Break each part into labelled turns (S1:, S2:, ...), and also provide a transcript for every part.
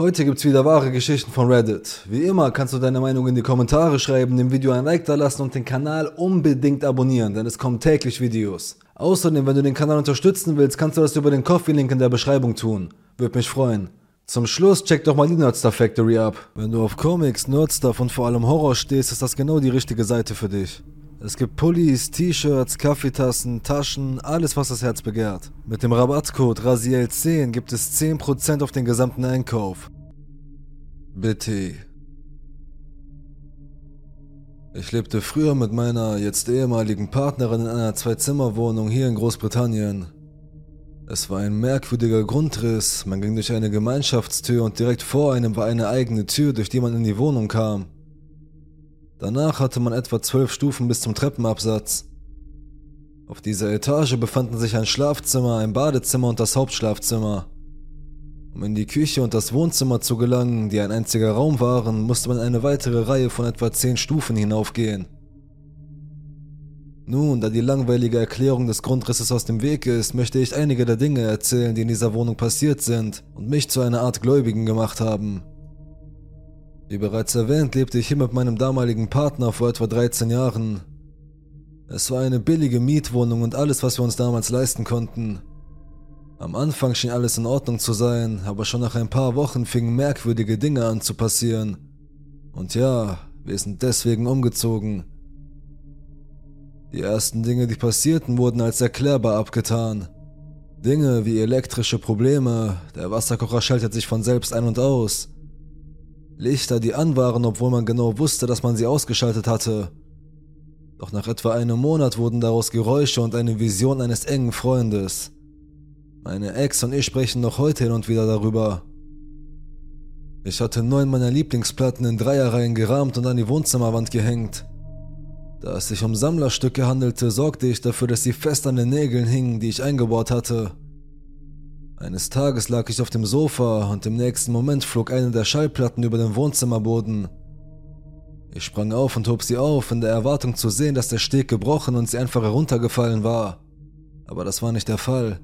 S1: Heute gibt's wieder wahre Geschichten von Reddit. Wie immer kannst du deine Meinung in die Kommentare schreiben, dem Video ein Like da lassen und den Kanal unbedingt abonnieren, denn es kommen täglich Videos. Außerdem, wenn du den Kanal unterstützen willst, kannst du das über den Coffee-Link in der Beschreibung tun. Würde mich freuen. Zum Schluss check doch mal die Nerdstar Factory ab. Wenn du auf Comics, Nerdstuff und vor allem Horror stehst, ist das genau die richtige Seite für dich. Es gibt Pullis, T-Shirts, Kaffeetassen, Taschen, alles was das Herz begehrt. Mit dem Rabattcode RASIEL10 gibt es 10% auf den gesamten Einkauf. Bitte. Ich lebte früher mit meiner jetzt ehemaligen Partnerin in einer Zwei-Zimmer-Wohnung hier in Großbritannien. Es war ein merkwürdiger Grundriss, man ging durch eine Gemeinschaftstür und direkt vor einem war eine eigene Tür, durch die man in die Wohnung kam. Danach hatte man etwa zwölf Stufen bis zum Treppenabsatz. Auf dieser Etage befanden sich ein Schlafzimmer, ein Badezimmer und das Hauptschlafzimmer. Um in die Küche und das Wohnzimmer zu gelangen, die ein einziger Raum waren, musste man eine weitere Reihe von etwa zehn Stufen hinaufgehen. Nun, da die langweilige Erklärung des Grundrisses aus dem Weg ist, möchte ich einige der Dinge erzählen, die in dieser Wohnung passiert sind und mich zu einer Art Gläubigen gemacht haben. Wie bereits erwähnt, lebte ich hier mit meinem damaligen Partner vor etwa 13 Jahren. Es war eine billige Mietwohnung und alles, was wir uns damals leisten konnten. Am Anfang schien alles in Ordnung zu sein, aber schon nach ein paar Wochen fingen merkwürdige Dinge an zu passieren. Und ja, wir sind deswegen umgezogen. Die ersten Dinge, die passierten, wurden als erklärbar abgetan. Dinge wie elektrische Probleme, der Wasserkocher schaltet sich von selbst ein und aus, Lichter, die an waren, obwohl man genau wusste, dass man sie ausgeschaltet hatte. Doch nach etwa einem Monat wurden daraus Geräusche und eine Vision eines engen Freundes. Meine Ex und ich sprechen noch heute hin und wieder darüber. Ich hatte neun meiner Lieblingsplatten in Dreierreihen gerahmt und an die Wohnzimmerwand gehängt. Da es sich um Sammlerstücke handelte, sorgte ich dafür, dass sie fest an den Nägeln hingen, die ich eingebaut hatte. Eines Tages lag ich auf dem Sofa und im nächsten Moment flog eine der Schallplatten über den Wohnzimmerboden. Ich sprang auf und hob sie auf, in der Erwartung zu sehen, dass der Steg gebrochen und sie einfach heruntergefallen war. Aber das war nicht der Fall.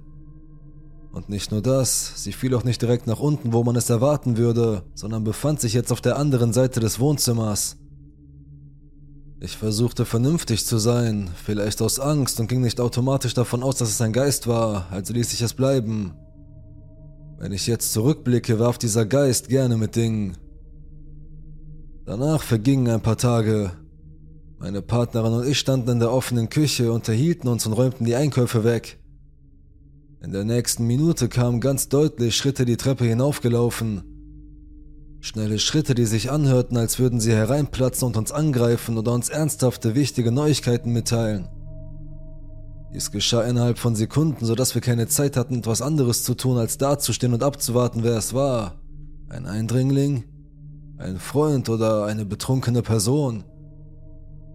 S1: Und nicht nur das, sie fiel auch nicht direkt nach unten, wo man es erwarten würde, sondern befand sich jetzt auf der anderen Seite des Wohnzimmers. Ich versuchte vernünftig zu sein, vielleicht aus Angst und ging nicht automatisch davon aus, dass es ein Geist war, also ließ ich es bleiben. Wenn ich jetzt zurückblicke, warf dieser Geist gerne mit Dingen. Danach vergingen ein paar Tage. Meine Partnerin und ich standen in der offenen Küche, unterhielten uns und räumten die Einkäufe weg. In der nächsten Minute kamen ganz deutlich Schritte die Treppe hinaufgelaufen. Schnelle Schritte, die sich anhörten, als würden sie hereinplatzen und uns angreifen oder uns ernsthafte, wichtige Neuigkeiten mitteilen. Dies geschah innerhalb von Sekunden, sodass wir keine Zeit hatten, etwas anderes zu tun, als dazustehen und abzuwarten, wer es war. Ein Eindringling? Ein Freund oder eine betrunkene Person?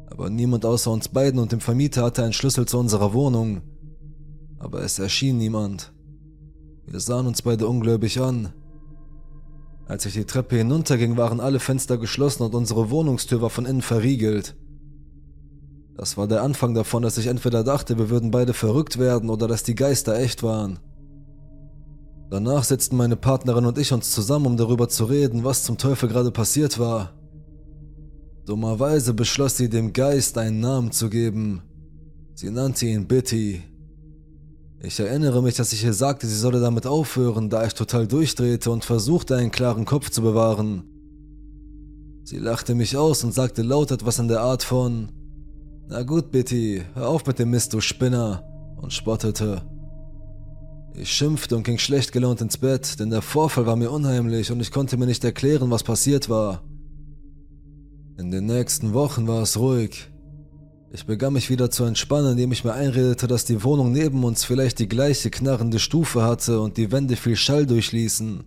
S1: Aber niemand außer uns beiden und dem Vermieter hatte einen Schlüssel zu unserer Wohnung. Aber es erschien niemand. Wir sahen uns beide ungläubig an. Als ich die Treppe hinunterging, waren alle Fenster geschlossen und unsere Wohnungstür war von innen verriegelt. Das war der Anfang davon, dass ich entweder dachte, wir würden beide verrückt werden oder dass die Geister echt waren. Danach setzten meine Partnerin und ich uns zusammen, um darüber zu reden, was zum Teufel gerade passiert war. Dummerweise beschloss sie dem Geist einen Namen zu geben. Sie nannte ihn Bitty. Ich erinnere mich, dass ich ihr sagte, sie solle damit aufhören, da ich total durchdrehte und versuchte, einen klaren Kopf zu bewahren. Sie lachte mich aus und sagte laut etwas in der Art von na gut, Bitty, hör auf mit dem Mist, du Spinner, und spottete. Ich schimpfte und ging schlecht gelaunt ins Bett, denn der Vorfall war mir unheimlich und ich konnte mir nicht erklären, was passiert war. In den nächsten Wochen war es ruhig. Ich begann mich wieder zu entspannen, indem ich mir einredete, dass die Wohnung neben uns vielleicht die gleiche knarrende Stufe hatte und die Wände viel Schall durchließen.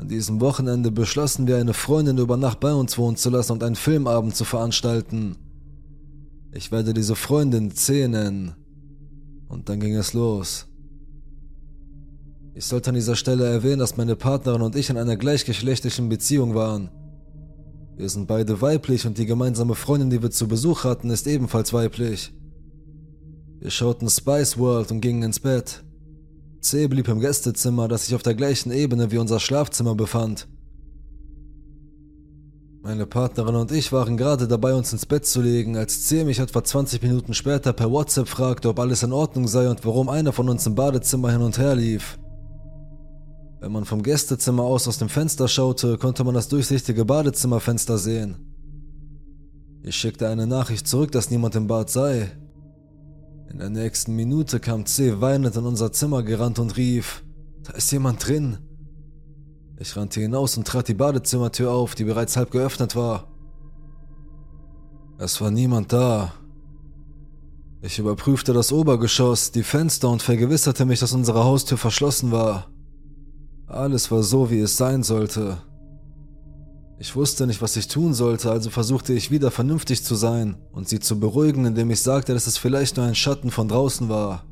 S1: An diesem Wochenende beschlossen wir, eine Freundin über Nacht bei uns wohnen zu lassen und einen Filmabend zu veranstalten. Ich werde diese Freundin C nennen. Und dann ging es los. Ich sollte an dieser Stelle erwähnen, dass meine Partnerin und ich in einer gleichgeschlechtlichen Beziehung waren. Wir sind beide weiblich und die gemeinsame Freundin, die wir zu Besuch hatten, ist ebenfalls weiblich. Wir schauten Spice World und gingen ins Bett. C blieb im Gästezimmer, das sich auf der gleichen Ebene wie unser Schlafzimmer befand. Meine Partnerin und ich waren gerade dabei, uns ins Bett zu legen, als C mich etwa 20 Minuten später per WhatsApp fragte, ob alles in Ordnung sei und warum einer von uns im Badezimmer hin und her lief. Wenn man vom Gästezimmer aus aus dem Fenster schaute, konnte man das durchsichtige Badezimmerfenster sehen. Ich schickte eine Nachricht zurück, dass niemand im Bad sei. In der nächsten Minute kam C weinend in unser Zimmer gerannt und rief, da ist jemand drin. Ich rannte hinaus und trat die Badezimmertür auf, die bereits halb geöffnet war. Es war niemand da. Ich überprüfte das Obergeschoss, die Fenster und vergewisserte mich, dass unsere Haustür verschlossen war. Alles war so, wie es sein sollte. Ich wusste nicht, was ich tun sollte, also versuchte ich wieder vernünftig zu sein und sie zu beruhigen, indem ich sagte, dass es vielleicht nur ein Schatten von draußen war.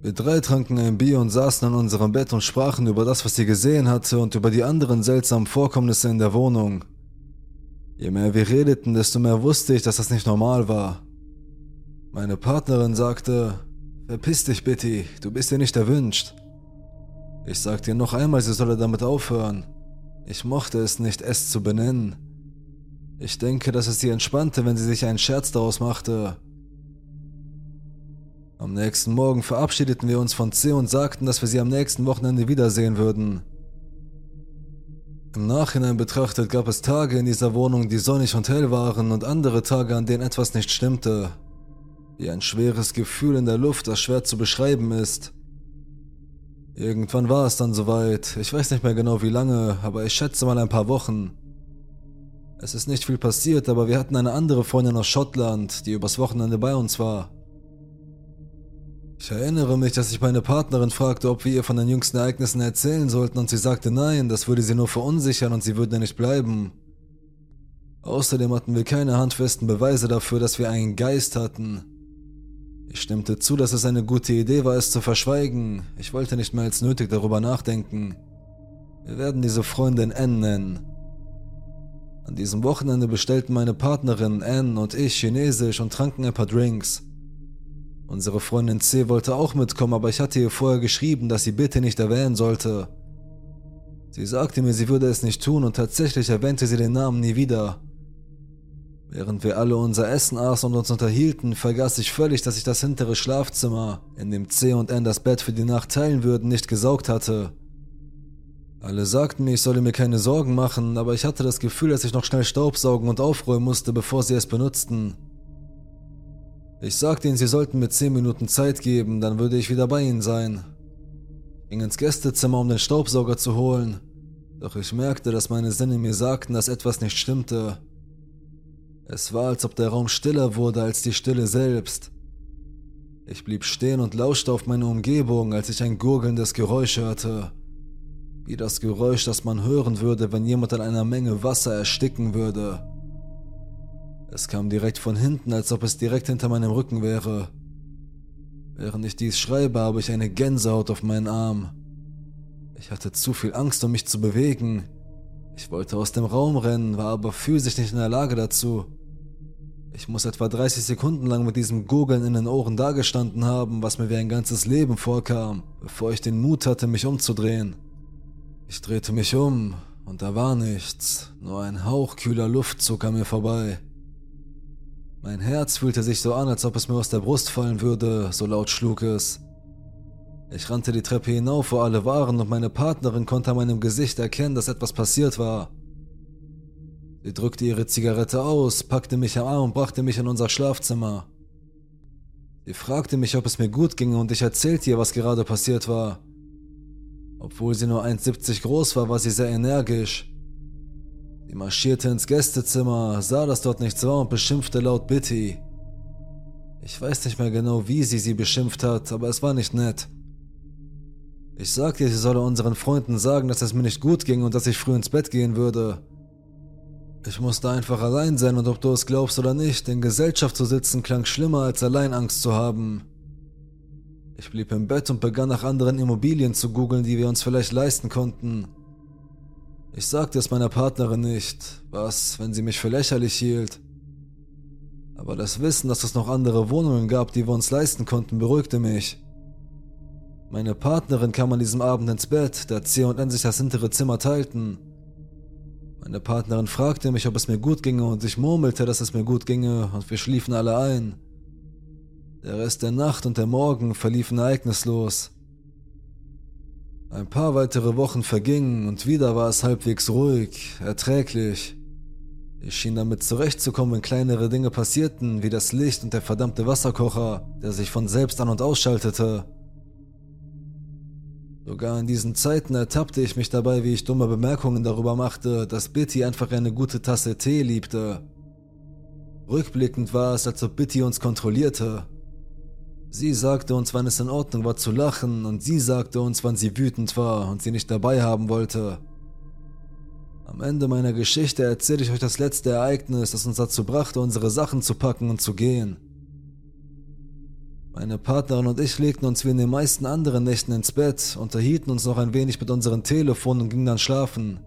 S1: Wir drei tranken ein Bier und saßen an unserem Bett und sprachen über das, was sie gesehen hatte und über die anderen seltsamen Vorkommnisse in der Wohnung. Je mehr wir redeten, desto mehr wusste ich, dass das nicht normal war. Meine Partnerin sagte, Verpiss dich, Bitty, du bist dir nicht erwünscht. Ich sagte ihr noch einmal, sie solle damit aufhören. Ich mochte es nicht, es zu benennen. Ich denke, dass es sie entspannte, wenn sie sich einen Scherz daraus machte. Am nächsten Morgen verabschiedeten wir uns von C und sagten, dass wir sie am nächsten Wochenende wiedersehen würden. Im Nachhinein betrachtet gab es Tage in dieser Wohnung, die sonnig und hell waren und andere Tage, an denen etwas nicht stimmte. Wie ein schweres Gefühl in der Luft, das schwer zu beschreiben ist. Irgendwann war es dann soweit. Ich weiß nicht mehr genau wie lange, aber ich schätze mal ein paar Wochen. Es ist nicht viel passiert, aber wir hatten eine andere Freundin aus Schottland, die übers Wochenende bei uns war. Ich erinnere mich, dass ich meine Partnerin fragte, ob wir ihr von den jüngsten Ereignissen erzählen sollten und sie sagte nein, das würde sie nur verunsichern und sie würde nicht bleiben. Außerdem hatten wir keine handfesten Beweise dafür, dass wir einen Geist hatten. Ich stimmte zu, dass es eine gute Idee war, es zu verschweigen. Ich wollte nicht mehr als nötig darüber nachdenken. Wir werden diese Freundin Anne nennen. An diesem Wochenende bestellten meine Partnerin Anne und ich Chinesisch und tranken ein paar Drinks. Unsere Freundin C wollte auch mitkommen, aber ich hatte ihr vorher geschrieben, dass sie bitte nicht erwähnen sollte. Sie sagte mir, sie würde es nicht tun und tatsächlich erwähnte sie den Namen nie wieder. Während wir alle unser Essen aßen und uns unterhielten, vergaß ich völlig, dass ich das hintere Schlafzimmer, in dem C und N das Bett für die Nacht teilen würden, nicht gesaugt hatte. Alle sagten mir, ich solle mir keine Sorgen machen, aber ich hatte das Gefühl, dass ich noch schnell Staubsaugen und aufräumen musste, bevor sie es benutzten. Ich sagte ihnen, sie sollten mir 10 Minuten Zeit geben, dann würde ich wieder bei ihnen sein. Ich ging ins Gästezimmer, um den Staubsauger zu holen, doch ich merkte, dass meine Sinne mir sagten, dass etwas nicht stimmte. Es war, als ob der Raum stiller wurde als die Stille selbst. Ich blieb stehen und lauschte auf meine Umgebung, als ich ein gurgelndes Geräusch hörte. Wie das Geräusch, das man hören würde, wenn jemand an einer Menge Wasser ersticken würde. Es kam direkt von hinten, als ob es direkt hinter meinem Rücken wäre. Während ich dies schreibe, habe ich eine Gänsehaut auf meinen Arm. Ich hatte zu viel Angst, um mich zu bewegen. Ich wollte aus dem Raum rennen, war aber physisch nicht in der Lage dazu. Ich muss etwa 30 Sekunden lang mit diesem Gurgeln in den Ohren dagestanden haben, was mir wie ein ganzes Leben vorkam, bevor ich den Mut hatte, mich umzudrehen. Ich drehte mich um, und da war nichts, nur ein hauchkühler Luftzug an mir vorbei. Mein Herz fühlte sich so an, als ob es mir aus der Brust fallen würde, so laut schlug es. Ich rannte die Treppe hinauf, wo alle waren, und meine Partnerin konnte an meinem Gesicht erkennen, dass etwas passiert war. Sie drückte ihre Zigarette aus, packte mich am Arm und brachte mich in unser Schlafzimmer. Sie fragte mich, ob es mir gut ginge und ich erzählte ihr, was gerade passiert war. Obwohl sie nur 1,70 groß war, war sie sehr energisch. Sie marschierte ins Gästezimmer, sah, dass dort nichts war und beschimpfte laut Bitty. Ich weiß nicht mehr genau, wie sie sie beschimpft hat, aber es war nicht nett. Ich sagte, sie solle unseren Freunden sagen, dass es mir nicht gut ging und dass ich früh ins Bett gehen würde. Ich musste einfach allein sein und ob du es glaubst oder nicht, in Gesellschaft zu sitzen klang schlimmer als allein Angst zu haben. Ich blieb im Bett und begann nach anderen Immobilien zu googeln, die wir uns vielleicht leisten konnten. Ich sagte es meiner Partnerin nicht, was, wenn sie mich für lächerlich hielt. Aber das Wissen, dass es noch andere Wohnungen gab, die wir uns leisten konnten, beruhigte mich. Meine Partnerin kam an diesem Abend ins Bett, da C und N sich das hintere Zimmer teilten. Meine Partnerin fragte mich, ob es mir gut ginge und ich murmelte, dass es mir gut ginge und wir schliefen alle ein. Der Rest der Nacht und der Morgen verliefen ereignislos. Ein paar weitere Wochen vergingen und wieder war es halbwegs ruhig, erträglich. Ich schien damit zurechtzukommen, wenn kleinere Dinge passierten, wie das Licht und der verdammte Wasserkocher, der sich von selbst an und ausschaltete. Sogar in diesen Zeiten ertappte ich mich dabei, wie ich dumme Bemerkungen darüber machte, dass Bitty einfach eine gute Tasse Tee liebte. Rückblickend war es, als ob Bitty uns kontrollierte. Sie sagte uns, wann es in Ordnung war zu lachen, und sie sagte uns, wann sie wütend war und sie nicht dabei haben wollte. Am Ende meiner Geschichte erzähle ich euch das letzte Ereignis, das uns dazu brachte, unsere Sachen zu packen und zu gehen. Meine Partnerin und ich legten uns wie in den meisten anderen Nächten ins Bett, unterhielten uns noch ein wenig mit unseren Telefonen und gingen dann schlafen.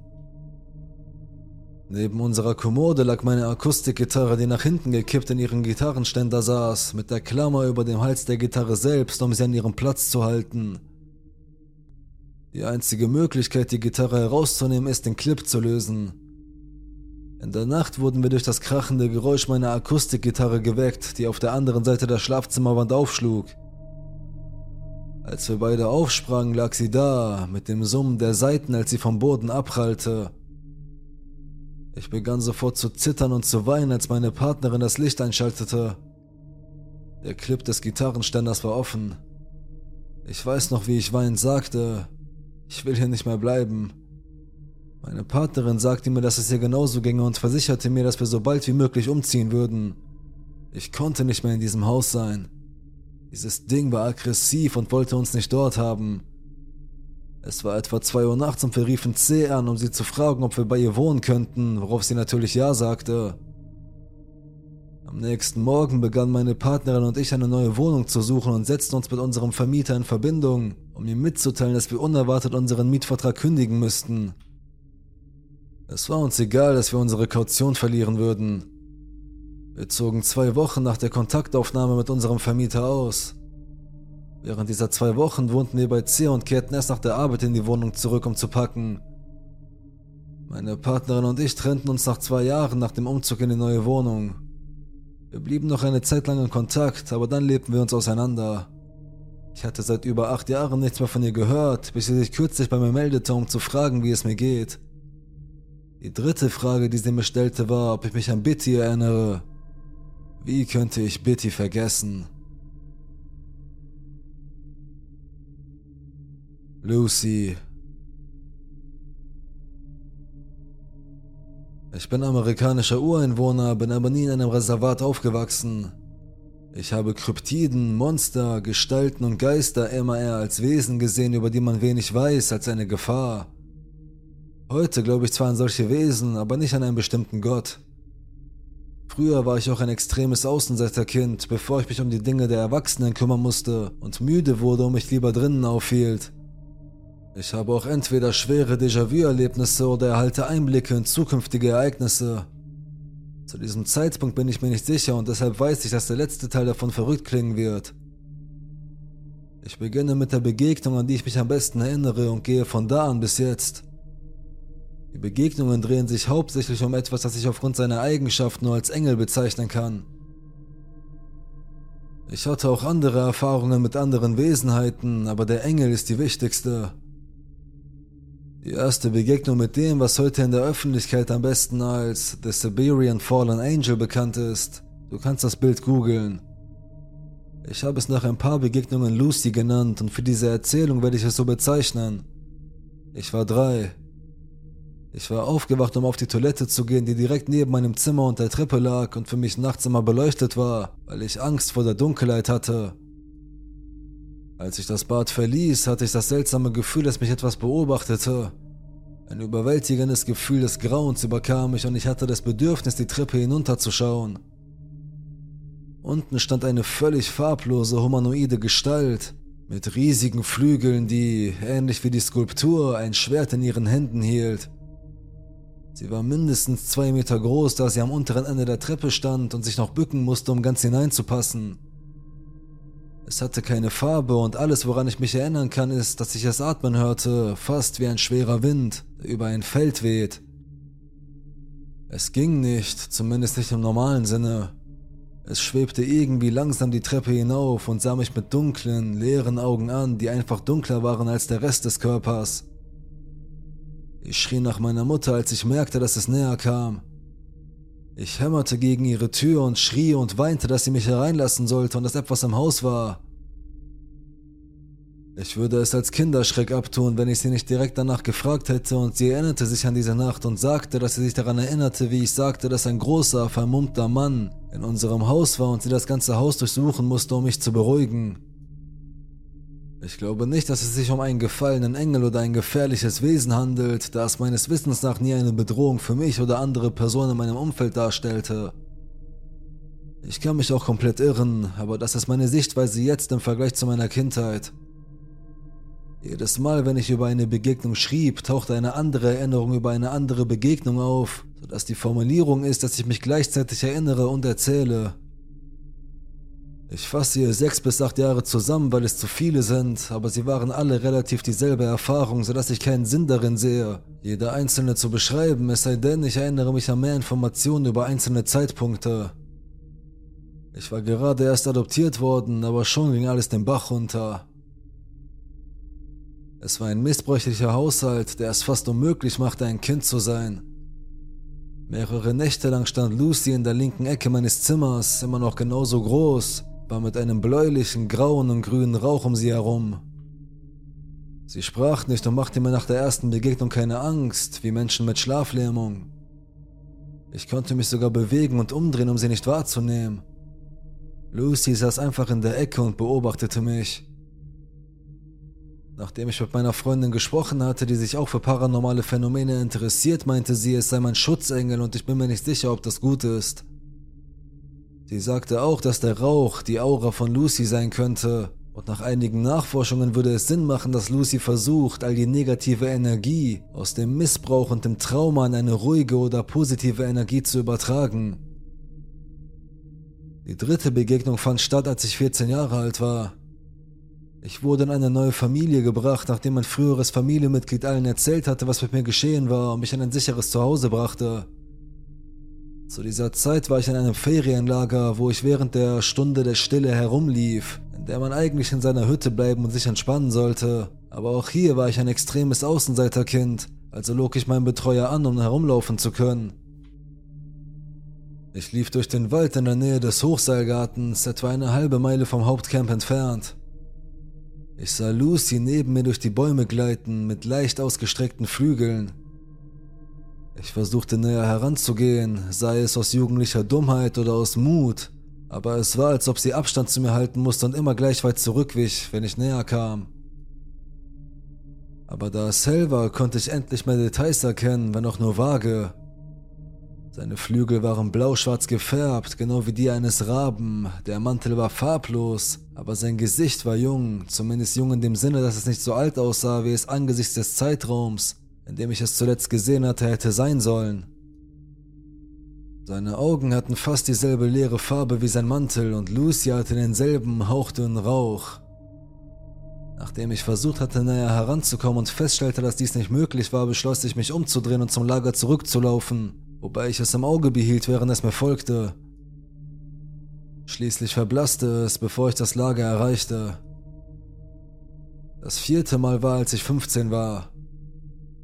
S1: Neben unserer Kommode lag meine Akustikgitarre, die nach hinten gekippt in ihren Gitarrenständer saß, mit der Klammer über dem Hals der Gitarre selbst, um sie an ihrem Platz zu halten. Die einzige Möglichkeit, die Gitarre herauszunehmen, ist, den Clip zu lösen. In der Nacht wurden wir durch das krachende Geräusch meiner Akustikgitarre geweckt, die auf der anderen Seite der Schlafzimmerwand aufschlug. Als wir beide aufsprangen, lag sie da, mit dem Summen der Saiten, als sie vom Boden abprallte. Ich begann sofort zu zittern und zu weinen, als meine Partnerin das Licht einschaltete. Der Clip des Gitarrenständers war offen. Ich weiß noch, wie ich weinend sagte, ich will hier nicht mehr bleiben. Meine Partnerin sagte mir, dass es ihr genauso ginge und versicherte mir, dass wir so bald wie möglich umziehen würden. Ich konnte nicht mehr in diesem Haus sein. Dieses Ding war aggressiv und wollte uns nicht dort haben. Es war etwa zwei Uhr nachts und wir riefen C an, um sie zu fragen, ob wir bei ihr wohnen könnten, worauf sie natürlich ja sagte. Am nächsten Morgen begannen meine Partnerin und ich eine neue Wohnung zu suchen und setzten uns mit unserem Vermieter in Verbindung, um ihm mitzuteilen, dass wir unerwartet unseren Mietvertrag kündigen müssten. Es war uns egal, dass wir unsere Kaution verlieren würden. Wir zogen zwei Wochen nach der Kontaktaufnahme mit unserem Vermieter aus. Während dieser zwei Wochen wohnten wir bei C und kehrten erst nach der Arbeit in die Wohnung zurück, um zu packen. Meine Partnerin und ich trennten uns nach zwei Jahren nach dem Umzug in die neue Wohnung. Wir blieben noch eine Zeit lang in Kontakt, aber dann lebten wir uns auseinander. Ich hatte seit über acht Jahren nichts mehr von ihr gehört, bis sie sich kürzlich bei mir meldete, um zu fragen, wie es mir geht. Die dritte Frage, die sie mir stellte, war, ob ich mich an Bitty erinnere. Wie könnte ich Bitty vergessen? Lucy. Ich bin amerikanischer Ureinwohner, bin aber nie in einem Reservat aufgewachsen. Ich habe Kryptiden, Monster, Gestalten und Geister immer eher als Wesen gesehen, über die man wenig weiß, als eine Gefahr. Heute glaube ich zwar an solche Wesen, aber nicht an einen bestimmten Gott. Früher war ich auch ein extremes Außenseiterkind, bevor ich mich um die Dinge der Erwachsenen kümmern musste und müde wurde und mich lieber drinnen aufhielt. Ich habe auch entweder schwere Déjà-vu-Erlebnisse oder erhalte Einblicke in zukünftige Ereignisse. Zu diesem Zeitpunkt bin ich mir nicht sicher und deshalb weiß ich, dass der letzte Teil davon verrückt klingen wird. Ich beginne mit der Begegnung, an die ich mich am besten erinnere und gehe von da an bis jetzt. Die Begegnungen drehen sich hauptsächlich um etwas, das ich aufgrund seiner Eigenschaften nur als Engel bezeichnen kann. Ich hatte auch andere Erfahrungen mit anderen Wesenheiten, aber der Engel ist die wichtigste. Die erste Begegnung mit dem, was heute in der Öffentlichkeit am besten als The Siberian Fallen Angel bekannt ist. Du kannst das Bild googeln. Ich habe es nach ein paar Begegnungen Lucy genannt und für diese Erzählung werde ich es so bezeichnen. Ich war drei. Ich war aufgewacht, um auf die Toilette zu gehen, die direkt neben meinem Zimmer und der Treppe lag und für mich nachts immer beleuchtet war, weil ich Angst vor der Dunkelheit hatte. Als ich das Bad verließ, hatte ich das seltsame Gefühl, dass mich etwas beobachtete. Ein überwältigendes Gefühl des Grauens überkam mich und ich hatte das Bedürfnis, die Treppe hinunterzuschauen. Unten stand eine völlig farblose humanoide Gestalt mit riesigen Flügeln, die, ähnlich wie die Skulptur, ein Schwert in ihren Händen hielt. Sie war mindestens zwei Meter groß, da sie am unteren Ende der Treppe stand und sich noch bücken musste, um ganz hineinzupassen. Es hatte keine Farbe und alles, woran ich mich erinnern kann, ist, dass ich es atmen hörte, fast wie ein schwerer Wind, der über ein Feld weht. Es ging nicht, zumindest nicht im normalen Sinne. Es schwebte irgendwie langsam die Treppe hinauf und sah mich mit dunklen, leeren Augen an, die einfach dunkler waren als der Rest des Körpers. Ich schrie nach meiner Mutter, als ich merkte, dass es näher kam. Ich hämmerte gegen ihre Tür und schrie und weinte, dass sie mich hereinlassen sollte und dass etwas im Haus war. Ich würde es als Kinderschreck abtun, wenn ich sie nicht direkt danach gefragt hätte und sie erinnerte sich an diese Nacht und sagte, dass sie sich daran erinnerte, wie ich sagte, dass ein großer, vermummter Mann in unserem Haus war und sie das ganze Haus durchsuchen musste, um mich zu beruhigen. Ich glaube nicht, dass es sich um einen gefallenen Engel oder ein gefährliches Wesen handelt, da es meines Wissens nach nie eine Bedrohung für mich oder andere Personen in meinem Umfeld darstellte. Ich kann mich auch komplett irren, aber das ist meine Sichtweise jetzt im Vergleich zu meiner Kindheit. Jedes Mal, wenn ich über eine Begegnung schrieb, tauchte eine andere Erinnerung über eine andere Begegnung auf, sodass die Formulierung ist, dass ich mich gleichzeitig erinnere und erzähle. Ich fasse hier sechs bis acht Jahre zusammen, weil es zu viele sind, aber sie waren alle relativ dieselbe Erfahrung, sodass ich keinen Sinn darin sehe, jede einzelne zu beschreiben, es sei denn, ich erinnere mich an mehr Informationen über einzelne Zeitpunkte. Ich war gerade erst adoptiert worden, aber schon ging alles den Bach runter. Es war ein missbräuchlicher Haushalt, der es fast unmöglich machte, ein Kind zu sein. Mehrere Nächte lang stand Lucy in der linken Ecke meines Zimmers, immer noch genauso groß, war mit einem bläulichen, grauen und grünen Rauch um sie herum. Sie sprach nicht und machte mir nach der ersten Begegnung keine Angst, wie Menschen mit Schlaflähmung. Ich konnte mich sogar bewegen und umdrehen, um sie nicht wahrzunehmen. Lucy saß einfach in der Ecke und beobachtete mich. Nachdem ich mit meiner Freundin gesprochen hatte, die sich auch für paranormale Phänomene interessiert, meinte sie, es sei mein Schutzengel und ich bin mir nicht sicher, ob das gut ist. Sie sagte auch, dass der Rauch die Aura von Lucy sein könnte, und nach einigen Nachforschungen würde es Sinn machen, dass Lucy versucht, all die negative Energie aus dem Missbrauch und dem Trauma in eine ruhige oder positive Energie zu übertragen. Die dritte Begegnung fand statt, als ich 14 Jahre alt war. Ich wurde in eine neue Familie gebracht, nachdem mein früheres Familienmitglied allen erzählt hatte, was mit mir geschehen war und mich in ein sicheres Zuhause brachte. Zu dieser Zeit war ich in einem Ferienlager, wo ich während der Stunde der Stille herumlief, in der man eigentlich in seiner Hütte bleiben und sich entspannen sollte. Aber auch hier war ich ein extremes Außenseiterkind, also log ich meinen Betreuer an, um herumlaufen zu können. Ich lief durch den Wald in der Nähe des Hochseilgartens, etwa eine halbe Meile vom Hauptcamp entfernt. Ich sah Lucy neben mir durch die Bäume gleiten mit leicht ausgestreckten Flügeln. Ich versuchte näher heranzugehen, sei es aus jugendlicher Dummheit oder aus Mut, aber es war, als ob sie Abstand zu mir halten musste und immer gleich weit zurückwich, wenn ich näher kam. Aber da es hell war, konnte ich endlich mehr Details erkennen, wenn auch nur vage. Seine Flügel waren blau-schwarz gefärbt, genau wie die eines Raben. Der Mantel war farblos, aber sein Gesicht war jung, zumindest jung in dem Sinne, dass es nicht so alt aussah, wie es angesichts des Zeitraums, in dem ich es zuletzt gesehen hatte, hätte sein sollen. Seine Augen hatten fast dieselbe leere Farbe wie sein Mantel und Lucy hatte denselben hauchdünnen Rauch. Nachdem ich versucht hatte, näher heranzukommen und feststellte, dass dies nicht möglich war, beschloss ich mich umzudrehen und zum Lager zurückzulaufen wobei ich es im Auge behielt, während es mir folgte. Schließlich verblasste es, bevor ich das Lager erreichte. Das vierte Mal war, als ich 15 war.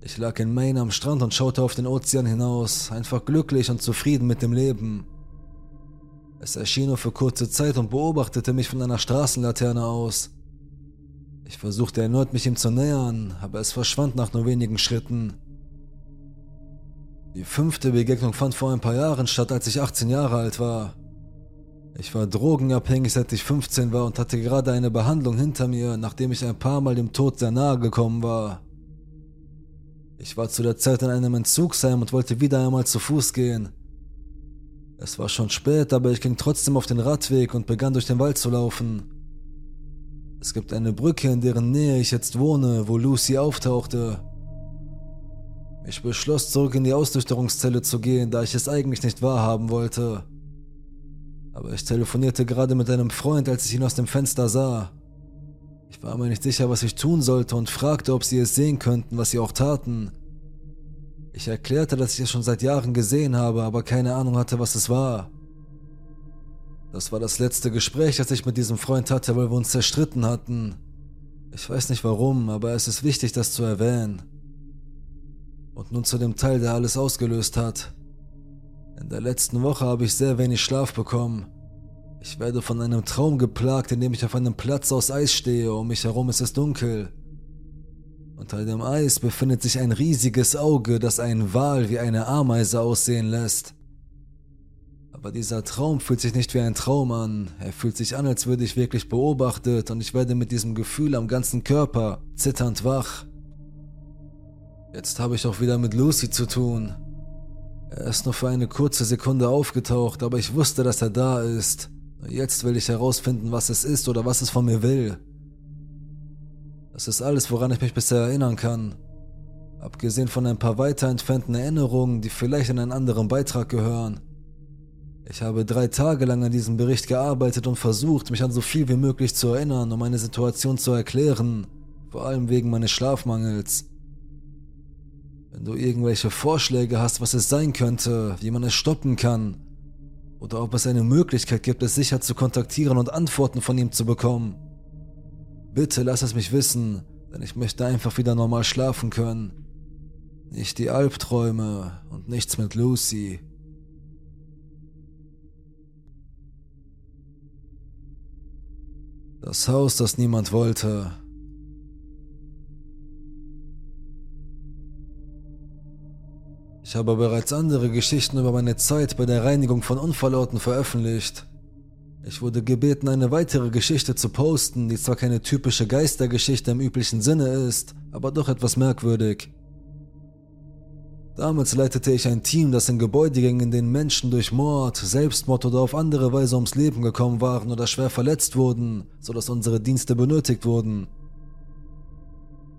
S1: Ich lag in Maine am Strand und schaute auf den Ozean hinaus, einfach glücklich und zufrieden mit dem Leben. Es erschien nur für kurze Zeit und beobachtete mich von einer Straßenlaterne aus. Ich versuchte erneut mich ihm zu nähern, aber es verschwand nach nur wenigen Schritten. Die fünfte Begegnung fand vor ein paar Jahren statt, als ich 18 Jahre alt war. Ich war drogenabhängig, seit ich 15 war und hatte gerade eine Behandlung hinter mir, nachdem ich ein paar Mal dem Tod sehr nahe gekommen war. Ich war zu der Zeit in einem Entzugsheim und wollte wieder einmal zu Fuß gehen. Es war schon spät, aber ich ging trotzdem auf den Radweg und begann durch den Wald zu laufen. Es gibt eine Brücke, in deren Nähe ich jetzt wohne, wo Lucy auftauchte. Ich beschloss, zurück in die Ausnüchterungszelle zu gehen, da ich es eigentlich nicht wahrhaben wollte. Aber ich telefonierte gerade mit einem Freund, als ich ihn aus dem Fenster sah. Ich war mir nicht sicher, was ich tun sollte und fragte, ob sie es sehen könnten, was sie auch taten. Ich erklärte, dass ich es schon seit Jahren gesehen habe, aber keine Ahnung hatte, was es war. Das war das letzte Gespräch, das ich mit diesem Freund hatte, weil wir uns zerstritten hatten. Ich weiß nicht warum, aber es ist wichtig, das zu erwähnen. Und nun zu dem Teil, der alles ausgelöst hat. In der letzten Woche habe ich sehr wenig Schlaf bekommen. Ich werde von einem Traum geplagt, in dem ich auf einem Platz aus Eis stehe, um mich herum ist es dunkel. Unter dem Eis befindet sich ein riesiges Auge, das einen Wal wie eine Ameise aussehen lässt. Aber dieser Traum fühlt sich nicht wie ein Traum an. Er fühlt sich an, als würde ich wirklich beobachtet und ich werde mit diesem Gefühl am ganzen Körper zitternd wach. Jetzt habe ich auch wieder mit Lucy zu tun. Er ist nur für eine kurze Sekunde aufgetaucht, aber ich wusste, dass er da ist. Jetzt will ich herausfinden, was es ist oder was es von mir will. Das ist alles, woran ich mich bisher erinnern kann. Abgesehen von ein paar weiter entfernten Erinnerungen, die vielleicht in einen anderen Beitrag gehören. Ich habe drei Tage lang an diesem Bericht gearbeitet und versucht, mich an so viel wie möglich zu erinnern, um meine Situation zu erklären, vor allem wegen meines Schlafmangels. Wenn du irgendwelche Vorschläge hast, was es sein könnte, wie man es stoppen kann, oder ob es eine Möglichkeit gibt, es sicher zu kontaktieren und Antworten von ihm zu bekommen, bitte lass es mich wissen, denn ich möchte einfach wieder normal schlafen können. Nicht die Albträume und nichts mit Lucy. Das Haus, das niemand wollte. Ich habe bereits andere Geschichten über meine Zeit bei der Reinigung von Unfallorten veröffentlicht. Ich wurde gebeten, eine weitere Geschichte zu posten, die zwar keine typische Geistergeschichte im üblichen Sinne ist, aber doch etwas merkwürdig. Damals leitete ich ein Team, das in Gebäude ging, in denen Menschen durch Mord, Selbstmord oder auf andere Weise ums Leben gekommen waren oder schwer verletzt wurden, sodass unsere Dienste benötigt wurden.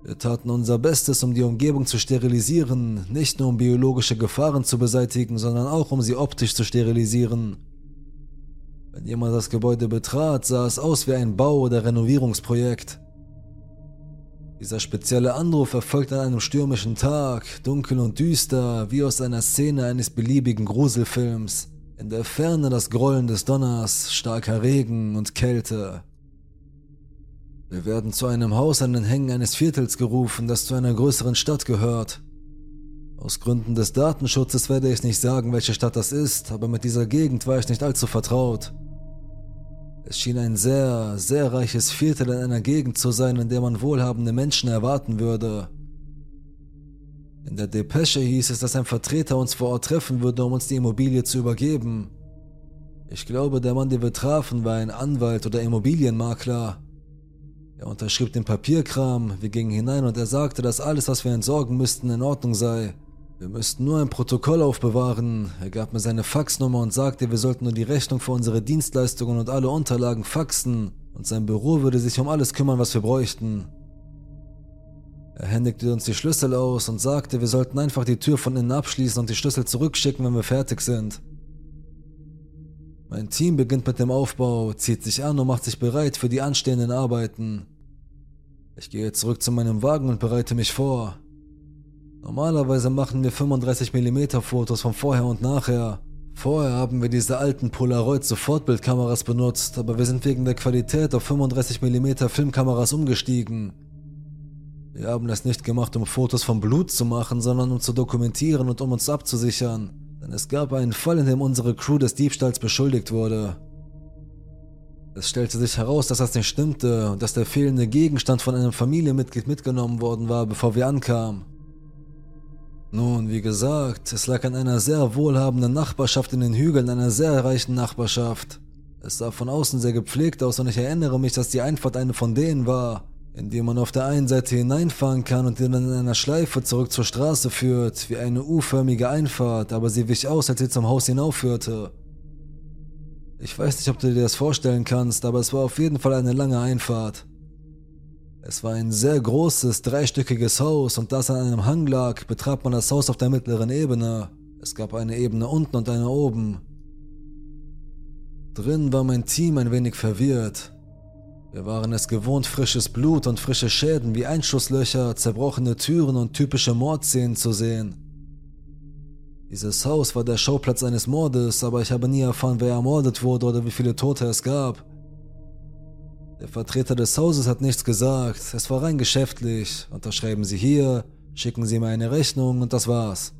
S1: Wir taten unser Bestes, um die Umgebung zu sterilisieren, nicht nur um biologische Gefahren zu beseitigen, sondern auch um sie optisch zu sterilisieren. Wenn jemand das Gebäude betrat, sah es aus wie ein Bau- oder Renovierungsprojekt. Dieser spezielle Anruf erfolgt an einem stürmischen Tag, dunkel und düster, wie aus einer Szene eines beliebigen Gruselfilms. In der Ferne das Grollen des Donners, starker Regen und Kälte. Wir werden zu einem Haus an den Hängen eines Viertels gerufen, das zu einer größeren Stadt gehört. Aus Gründen des Datenschutzes werde ich nicht sagen, welche Stadt das ist, aber mit dieser Gegend war ich nicht allzu vertraut. Es schien ein sehr, sehr reiches Viertel in einer Gegend zu sein, in der man wohlhabende Menschen erwarten würde. In der Depesche hieß es, dass ein Vertreter uns vor Ort treffen würde, um uns die Immobilie zu übergeben. Ich glaube, der Mann, den wir trafen, war ein Anwalt oder Immobilienmakler. Er unterschrieb den Papierkram, wir gingen hinein und er sagte, dass alles, was wir entsorgen müssten, in Ordnung sei. Wir müssten nur ein Protokoll aufbewahren. Er gab mir seine Faxnummer und sagte, wir sollten nur die Rechnung für unsere Dienstleistungen und alle Unterlagen faxen und sein Büro würde sich um alles kümmern, was wir bräuchten. Er händigte uns die Schlüssel aus und sagte, wir sollten einfach die Tür von innen abschließen und die Schlüssel zurückschicken, wenn wir fertig sind. Mein Team beginnt mit dem Aufbau, zieht sich an und macht sich bereit für die anstehenden Arbeiten. Ich gehe zurück zu meinem Wagen und bereite mich vor. Normalerweise machen wir 35mm Fotos von vorher und nachher. Vorher haben wir diese alten Polaroid Sofortbildkameras benutzt, aber wir sind wegen der Qualität auf 35mm Filmkameras umgestiegen. Wir haben das nicht gemacht, um Fotos vom Blut zu machen, sondern um zu dokumentieren und um uns abzusichern. Denn es gab einen Fall, in dem unsere Crew des Diebstahls beschuldigt wurde. Es stellte sich heraus, dass das nicht stimmte und dass der fehlende Gegenstand von einem Familienmitglied mitgenommen worden war, bevor wir ankamen. Nun, wie gesagt, es lag an einer sehr wohlhabenden Nachbarschaft in den Hügeln, einer sehr reichen Nachbarschaft. Es sah von außen sehr gepflegt aus und ich erinnere mich, dass die Einfahrt eine von denen war, in die man auf der einen Seite hineinfahren kann und die dann in einer Schleife zurück zur Straße führt, wie eine U-förmige Einfahrt, aber sie wich aus, als sie zum Haus hinaufführte. Ich weiß nicht, ob du dir das vorstellen kannst, aber es war auf jeden Fall eine lange Einfahrt. Es war ein sehr großes, dreistöckiges Haus und da es an einem Hang lag, betrat man das Haus auf der mittleren Ebene. Es gab eine Ebene unten und eine oben. Drin war mein Team ein wenig verwirrt. Wir waren es gewohnt, frisches Blut und frische Schäden wie Einschusslöcher, zerbrochene Türen und typische Mordszenen zu sehen. Dieses Haus war der Schauplatz eines Mordes, aber ich habe nie erfahren, wer ermordet wurde oder wie viele Tote es gab. Der Vertreter des Hauses hat nichts gesagt, es war rein geschäftlich. Unterschreiben Sie hier, schicken Sie mir eine Rechnung und das war's.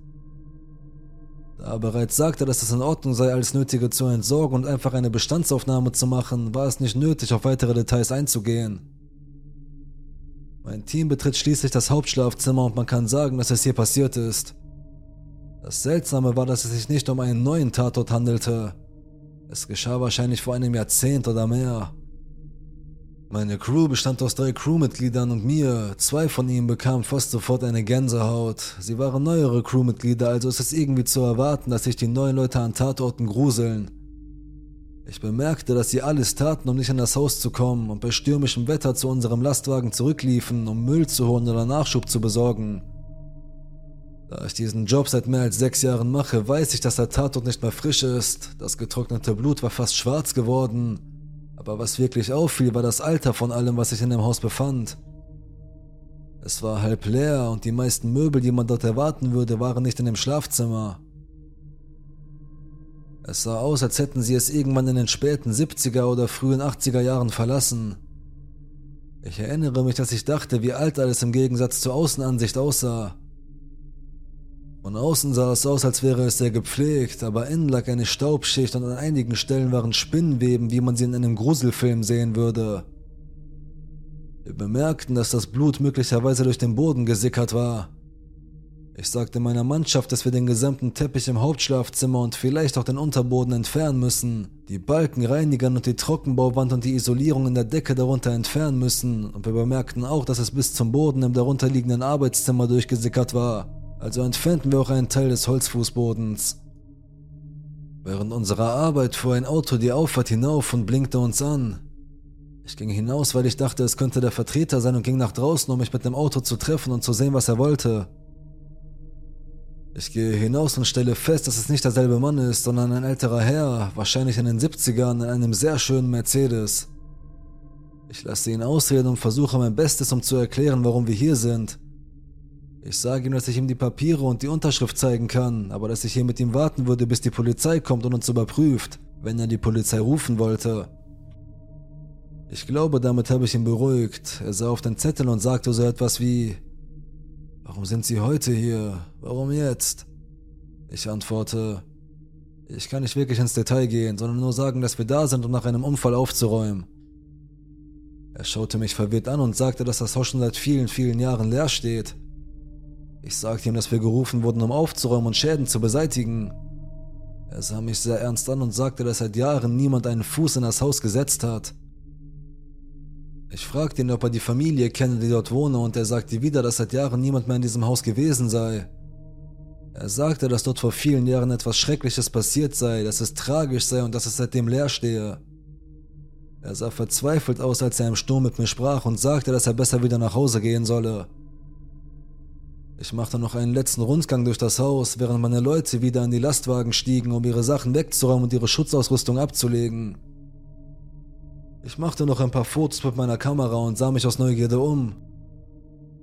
S1: Da er bereits sagte, dass es in Ordnung sei, alles Nötige zu entsorgen und einfach eine Bestandsaufnahme zu machen, war es nicht nötig, auf weitere Details einzugehen. Mein Team betritt schließlich das Hauptschlafzimmer und man kann sagen, dass es hier passiert ist. Das Seltsame war, dass es sich nicht um einen neuen Tatort handelte. Es geschah wahrscheinlich vor einem Jahrzehnt oder mehr. Meine Crew bestand aus drei Crewmitgliedern und mir. Zwei von ihnen bekamen fast sofort eine Gänsehaut. Sie waren neuere Crewmitglieder, also ist es irgendwie zu erwarten, dass sich die neuen Leute an Tatorten gruseln. Ich bemerkte, dass sie alles taten, um nicht in das Haus zu kommen und bei stürmischem Wetter zu unserem Lastwagen zurückliefen, um Müll zu holen oder Nachschub zu besorgen. Da ich diesen Job seit mehr als sechs Jahren mache, weiß ich, dass der Tatort nicht mehr frisch ist. Das getrocknete Blut war fast schwarz geworden aber was wirklich auffiel, war das Alter von allem, was sich in dem Haus befand. Es war halb leer und die meisten Möbel, die man dort erwarten würde, waren nicht in dem Schlafzimmer. Es sah aus, als hätten sie es irgendwann in den späten 70er oder frühen 80er Jahren verlassen. Ich erinnere mich, dass ich dachte, wie alt alles im Gegensatz zur Außenansicht aussah. Von außen sah es aus, als wäre es sehr gepflegt, aber innen lag eine Staubschicht und an einigen Stellen waren Spinnenweben, wie man sie in einem Gruselfilm sehen würde. Wir bemerkten, dass das Blut möglicherweise durch den Boden gesickert war. Ich sagte meiner Mannschaft, dass wir den gesamten Teppich im Hauptschlafzimmer und vielleicht auch den Unterboden entfernen müssen, die Balken reinigen und die Trockenbauwand und die Isolierung in der Decke darunter entfernen müssen, und wir bemerkten auch, dass es bis zum Boden im darunterliegenden Arbeitszimmer durchgesickert war also entfernten wir auch einen Teil des Holzfußbodens. Während unserer Arbeit fuhr ein Auto die Auffahrt hinauf und blinkte uns an. Ich ging hinaus, weil ich dachte, es könnte der Vertreter sein und ging nach draußen, um mich mit dem Auto zu treffen und zu sehen, was er wollte. Ich gehe hinaus und stelle fest, dass es nicht derselbe Mann ist, sondern ein älterer Herr, wahrscheinlich in den 70ern, in einem sehr schönen Mercedes. Ich lasse ihn ausreden und versuche mein Bestes, um zu erklären, warum wir hier sind. Ich sage ihm, dass ich ihm die Papiere und die Unterschrift zeigen kann, aber dass ich hier mit ihm warten würde, bis die Polizei kommt und uns überprüft, wenn er die Polizei rufen wollte. Ich glaube, damit habe ich ihn beruhigt. Er sah auf den Zettel und sagte so etwas wie Warum sind Sie heute hier? Warum jetzt? Ich antworte Ich kann nicht wirklich ins Detail gehen, sondern nur sagen, dass wir da sind, um nach einem Unfall aufzuräumen. Er schaute mich verwirrt an und sagte, dass das Haus schon seit vielen, vielen Jahren leer steht. Ich sagte ihm, dass wir gerufen wurden, um aufzuräumen und Schäden zu beseitigen. Er sah mich sehr ernst an und sagte, dass seit Jahren niemand einen Fuß in das Haus gesetzt hat. Ich fragte ihn, ob er die Familie kenne, die dort wohne, und er sagte wieder, dass seit Jahren niemand mehr in diesem Haus gewesen sei. Er sagte, dass dort vor vielen Jahren etwas Schreckliches passiert sei, dass es tragisch sei und dass es seitdem leer stehe. Er sah verzweifelt aus, als er im Sturm mit mir sprach und sagte, dass er besser wieder nach Hause gehen solle. Ich machte noch einen letzten Rundgang durch das Haus, während meine Leute wieder in die Lastwagen stiegen, um ihre Sachen wegzuräumen und ihre Schutzausrüstung abzulegen. Ich machte noch ein paar Fotos mit meiner Kamera und sah mich aus Neugierde um.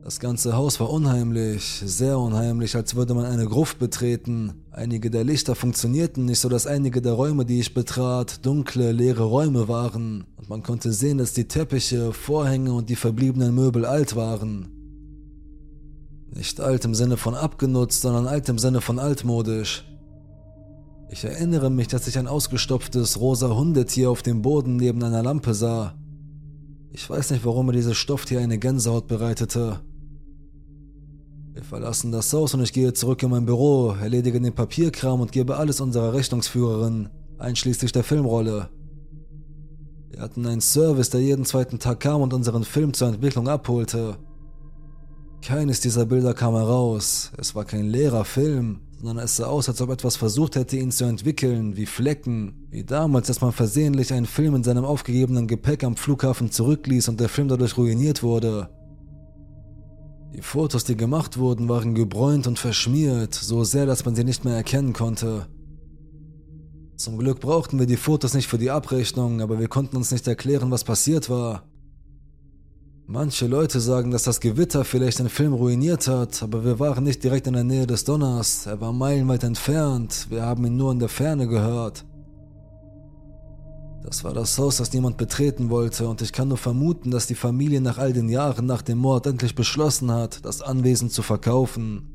S1: Das ganze Haus war unheimlich, sehr unheimlich, als würde man eine Gruft betreten. Einige der Lichter funktionierten nicht, so dass einige der Räume, die ich betrat, dunkle, leere Räume waren. Und man konnte sehen, dass die Teppiche, Vorhänge und die verbliebenen Möbel alt waren. Nicht alt im Sinne von abgenutzt, sondern alt im Sinne von altmodisch. Ich erinnere mich, dass ich ein ausgestopftes rosa Hundetier auf dem Boden neben einer Lampe sah. Ich weiß nicht, warum mir dieses Stofftier eine Gänsehaut bereitete. Wir verlassen das Haus und ich gehe zurück in mein Büro, erledige den Papierkram und gebe alles unserer Rechnungsführerin, einschließlich der Filmrolle. Wir hatten einen Service, der jeden zweiten Tag kam und unseren Film zur Entwicklung abholte. Keines dieser Bilder kam heraus. Es war kein leerer Film, sondern es sah aus, als ob etwas versucht hätte, ihn zu entwickeln, wie Flecken, wie damals, dass man versehentlich einen Film in seinem aufgegebenen Gepäck am Flughafen zurückließ und der Film dadurch ruiniert wurde. Die Fotos, die gemacht wurden, waren gebräunt und verschmiert, so sehr, dass man sie nicht mehr erkennen konnte. Zum Glück brauchten wir die Fotos nicht für die Abrechnung, aber wir konnten uns nicht erklären, was passiert war. Manche Leute sagen, dass das Gewitter vielleicht den Film ruiniert hat, aber wir waren nicht direkt in der Nähe des Donners. Er war meilenweit entfernt. Wir haben ihn nur in der Ferne gehört. Das war das Haus, das niemand betreten wollte, und ich kann nur vermuten, dass die Familie nach all den Jahren nach dem Mord endlich beschlossen hat, das Anwesen zu verkaufen.